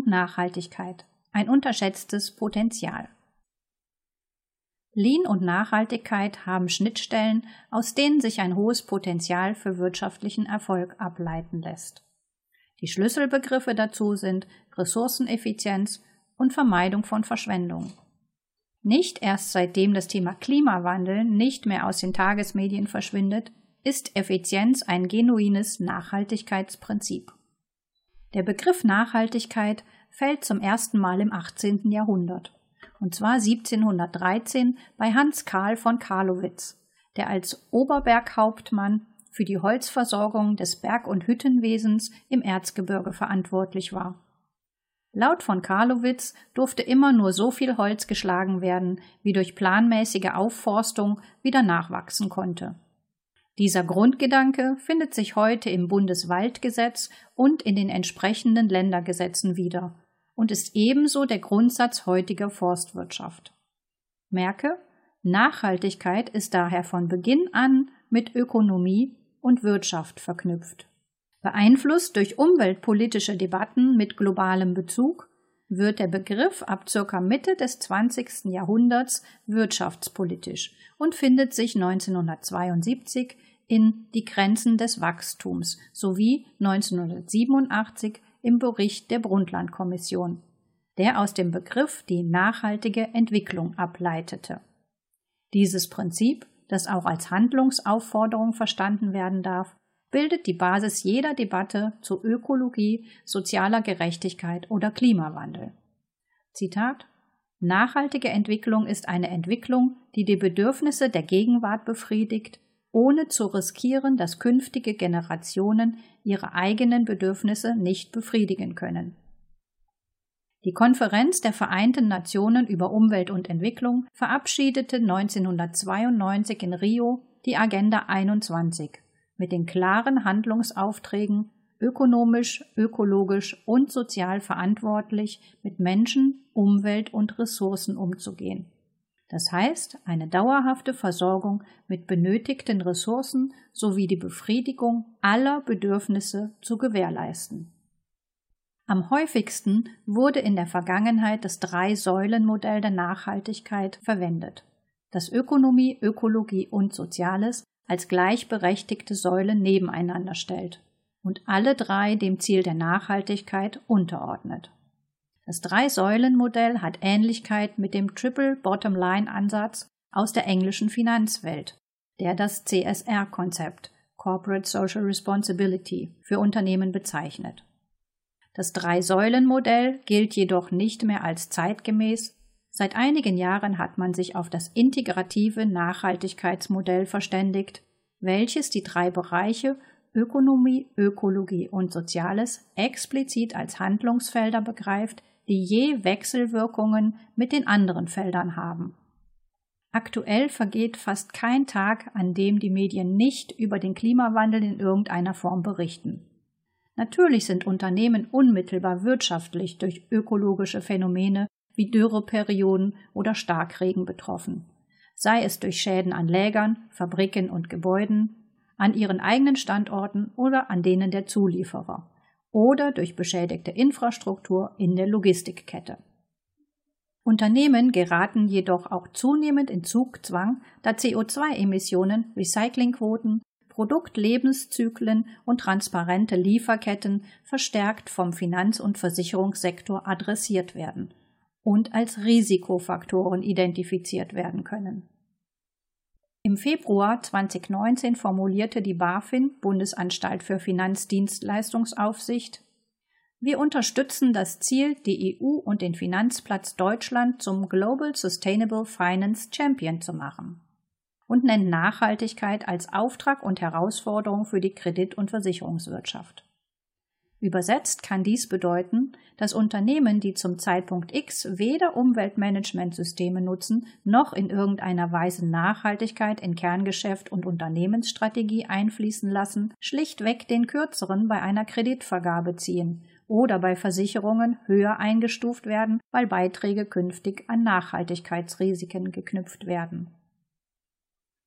und Nachhaltigkeit, ein unterschätztes Potenzial. Lean und Nachhaltigkeit haben Schnittstellen, aus denen sich ein hohes Potenzial für wirtschaftlichen Erfolg ableiten lässt. Die Schlüsselbegriffe dazu sind Ressourceneffizienz und Vermeidung von Verschwendung. Nicht erst seitdem das Thema Klimawandel nicht mehr aus den Tagesmedien verschwindet, ist Effizienz ein genuines Nachhaltigkeitsprinzip. Der Begriff Nachhaltigkeit fällt zum ersten Mal im 18. Jahrhundert, und zwar 1713 bei Hans Karl von Karlowitz, der als Oberberghauptmann für die Holzversorgung des Berg- und Hüttenwesens im Erzgebirge verantwortlich war. Laut von Karlowitz durfte immer nur so viel Holz geschlagen werden, wie durch planmäßige Aufforstung wieder nachwachsen konnte. Dieser Grundgedanke findet sich heute im Bundeswaldgesetz und in den entsprechenden Ländergesetzen wieder und ist ebenso der Grundsatz heutiger Forstwirtschaft. Merke, Nachhaltigkeit ist daher von Beginn an mit Ökonomie und Wirtschaft verknüpft. Beeinflusst durch umweltpolitische Debatten mit globalem Bezug wird der Begriff ab circa Mitte des 20. Jahrhunderts wirtschaftspolitisch und findet sich 1972 in Die Grenzen des Wachstums sowie 1987 im Bericht der Brundtland-Kommission, der aus dem Begriff die nachhaltige Entwicklung ableitete. Dieses Prinzip, das auch als Handlungsaufforderung verstanden werden darf, bildet die Basis jeder Debatte zu Ökologie, sozialer Gerechtigkeit oder Klimawandel. Zitat Nachhaltige Entwicklung ist eine Entwicklung, die die Bedürfnisse der Gegenwart befriedigt, ohne zu riskieren, dass künftige Generationen ihre eigenen Bedürfnisse nicht befriedigen können. Die Konferenz der Vereinten Nationen über Umwelt und Entwicklung verabschiedete 1992 in Rio die Agenda 21 mit den klaren Handlungsaufträgen, ökonomisch, ökologisch und sozial verantwortlich mit Menschen, Umwelt und Ressourcen umzugehen. Das heißt, eine dauerhafte Versorgung mit benötigten Ressourcen sowie die Befriedigung aller Bedürfnisse zu gewährleisten. Am häufigsten wurde in der Vergangenheit das Drei-Säulen-Modell der Nachhaltigkeit verwendet, das Ökonomie, Ökologie und Soziales als gleichberechtigte Säulen nebeneinander stellt und alle drei dem Ziel der Nachhaltigkeit unterordnet. Das Drei-Säulen-Modell hat Ähnlichkeit mit dem Triple Bottom Line Ansatz aus der englischen Finanzwelt, der das CSR-Konzept Corporate Social Responsibility für Unternehmen bezeichnet. Das Drei-Säulen-Modell gilt jedoch nicht mehr als zeitgemäß Seit einigen Jahren hat man sich auf das integrative Nachhaltigkeitsmodell verständigt, welches die drei Bereiche Ökonomie, Ökologie und Soziales explizit als Handlungsfelder begreift, die je Wechselwirkungen mit den anderen Feldern haben. Aktuell vergeht fast kein Tag, an dem die Medien nicht über den Klimawandel in irgendeiner Form berichten. Natürlich sind Unternehmen unmittelbar wirtschaftlich durch ökologische Phänomene wie Dürreperioden oder Starkregen betroffen, sei es durch Schäden an Lägern, Fabriken und Gebäuden, an ihren eigenen Standorten oder an denen der Zulieferer oder durch beschädigte Infrastruktur in der Logistikkette. Unternehmen geraten jedoch auch zunehmend in Zugzwang, da CO2-Emissionen, Recyclingquoten, Produktlebenszyklen und transparente Lieferketten verstärkt vom Finanz- und Versicherungssektor adressiert werden und als Risikofaktoren identifiziert werden können. Im Februar 2019 formulierte die BaFin, Bundesanstalt für Finanzdienstleistungsaufsicht, wir unterstützen das Ziel, die EU und den Finanzplatz Deutschland zum Global Sustainable Finance Champion zu machen und nennt Nachhaltigkeit als Auftrag und Herausforderung für die Kredit- und Versicherungswirtschaft. Übersetzt kann dies bedeuten, dass Unternehmen, die zum Zeitpunkt X weder Umweltmanagementsysteme nutzen, noch in irgendeiner Weise Nachhaltigkeit in Kerngeschäft und Unternehmensstrategie einfließen lassen, schlichtweg den kürzeren bei einer Kreditvergabe ziehen oder bei Versicherungen höher eingestuft werden, weil Beiträge künftig an Nachhaltigkeitsrisiken geknüpft werden.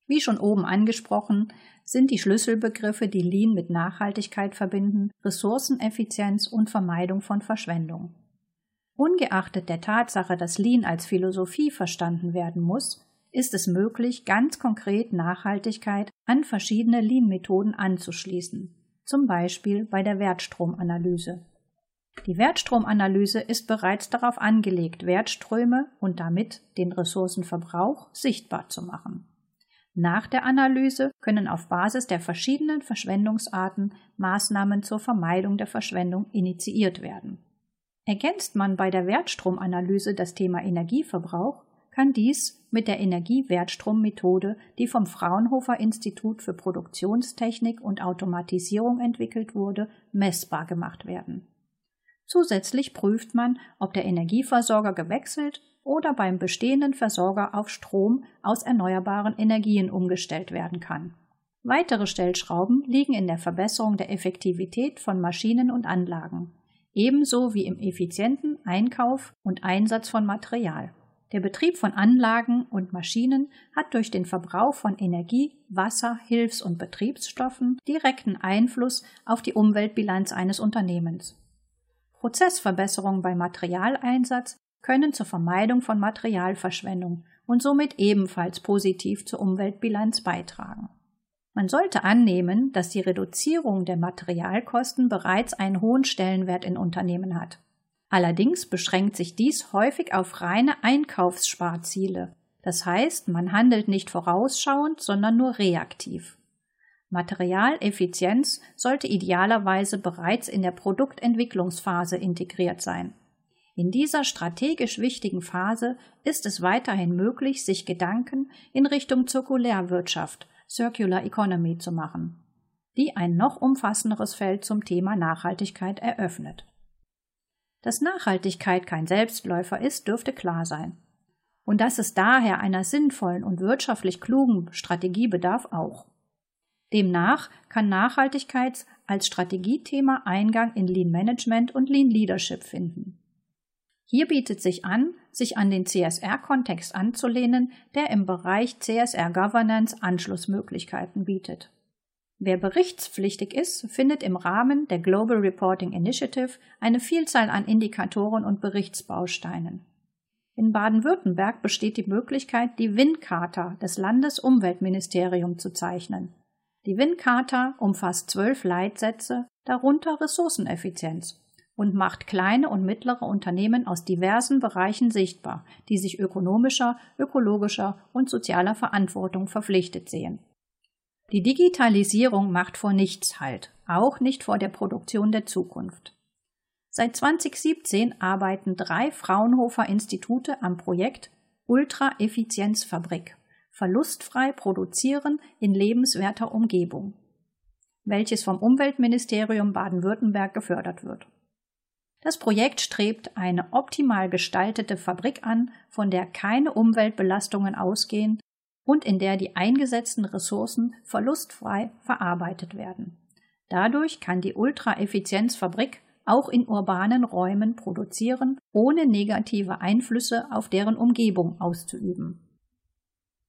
Wie schon oben angesprochen, sind die Schlüsselbegriffe, die Lean mit Nachhaltigkeit verbinden, Ressourceneffizienz und Vermeidung von Verschwendung. Ungeachtet der Tatsache, dass Lean als Philosophie verstanden werden muss, ist es möglich, ganz konkret Nachhaltigkeit an verschiedene Lean-Methoden anzuschließen, zum Beispiel bei der Wertstromanalyse. Die Wertstromanalyse ist bereits darauf angelegt, Wertströme und damit den Ressourcenverbrauch sichtbar zu machen. Nach der Analyse können auf Basis der verschiedenen Verschwendungsarten Maßnahmen zur Vermeidung der Verschwendung initiiert werden. Ergänzt man bei der Wertstromanalyse das Thema Energieverbrauch, kann dies mit der Energiewertstrommethode, die vom Fraunhofer Institut für Produktionstechnik und Automatisierung entwickelt wurde, messbar gemacht werden. Zusätzlich prüft man, ob der Energieversorger gewechselt oder beim bestehenden Versorger auf Strom aus erneuerbaren Energien umgestellt werden kann. Weitere Stellschrauben liegen in der Verbesserung der Effektivität von Maschinen und Anlagen, ebenso wie im effizienten Einkauf und Einsatz von Material. Der Betrieb von Anlagen und Maschinen hat durch den Verbrauch von Energie, Wasser, Hilfs- und Betriebsstoffen direkten Einfluss auf die Umweltbilanz eines Unternehmens. Prozessverbesserungen bei Materialeinsatz können zur Vermeidung von Materialverschwendung und somit ebenfalls positiv zur Umweltbilanz beitragen. Man sollte annehmen, dass die Reduzierung der Materialkosten bereits einen hohen Stellenwert in Unternehmen hat. Allerdings beschränkt sich dies häufig auf reine Einkaufssparziele. Das heißt, man handelt nicht vorausschauend, sondern nur reaktiv. Materialeffizienz sollte idealerweise bereits in der Produktentwicklungsphase integriert sein. In dieser strategisch wichtigen Phase ist es weiterhin möglich, sich Gedanken in Richtung Zirkulärwirtschaft, Circular Economy zu machen, die ein noch umfassenderes Feld zum Thema Nachhaltigkeit eröffnet. Dass Nachhaltigkeit kein Selbstläufer ist, dürfte klar sein. Und dass es daher einer sinnvollen und wirtschaftlich klugen Strategie bedarf auch. Demnach kann Nachhaltigkeit als Strategiethema Eingang in Lean Management und Lean Leadership finden. Hier bietet sich an, sich an den CSR-Kontext anzulehnen, der im Bereich CSR Governance Anschlussmöglichkeiten bietet. Wer berichtspflichtig ist, findet im Rahmen der Global Reporting Initiative eine Vielzahl an Indikatoren und Berichtsbausteinen. In Baden-Württemberg besteht die Möglichkeit, die WIN-Charta des Landesumweltministeriums zu zeichnen. Die WIN-Charta umfasst zwölf Leitsätze, darunter Ressourceneffizienz und macht kleine und mittlere Unternehmen aus diversen Bereichen sichtbar, die sich ökonomischer, ökologischer und sozialer Verantwortung verpflichtet sehen. Die Digitalisierung macht vor nichts Halt, auch nicht vor der Produktion der Zukunft. Seit 2017 arbeiten drei Fraunhofer Institute am Projekt Ultra-Effizienzfabrik verlustfrei produzieren in lebenswerter Umgebung, welches vom Umweltministerium Baden-Württemberg gefördert wird. Das Projekt strebt eine optimal gestaltete Fabrik an, von der keine Umweltbelastungen ausgehen und in der die eingesetzten Ressourcen verlustfrei verarbeitet werden. Dadurch kann die Ultraeffizienzfabrik auch in urbanen Räumen produzieren, ohne negative Einflüsse auf deren Umgebung auszuüben.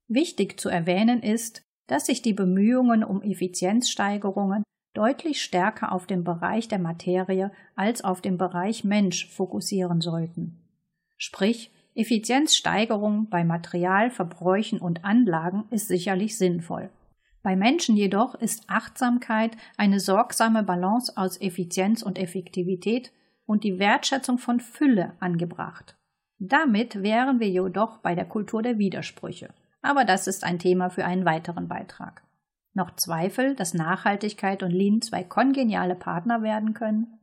Wichtig zu erwähnen ist, dass sich die Bemühungen um Effizienzsteigerungen deutlich stärker auf den Bereich der Materie als auf den Bereich Mensch fokussieren sollten. Sprich, Effizienzsteigerung bei Materialverbräuchen und Anlagen ist sicherlich sinnvoll. Bei Menschen jedoch ist Achtsamkeit eine sorgsame Balance aus Effizienz und Effektivität und die Wertschätzung von Fülle angebracht. Damit wären wir jedoch bei der Kultur der Widersprüche. Aber das ist ein Thema für einen weiteren Beitrag. Noch Zweifel, dass Nachhaltigkeit und Lean zwei kongeniale Partner werden können?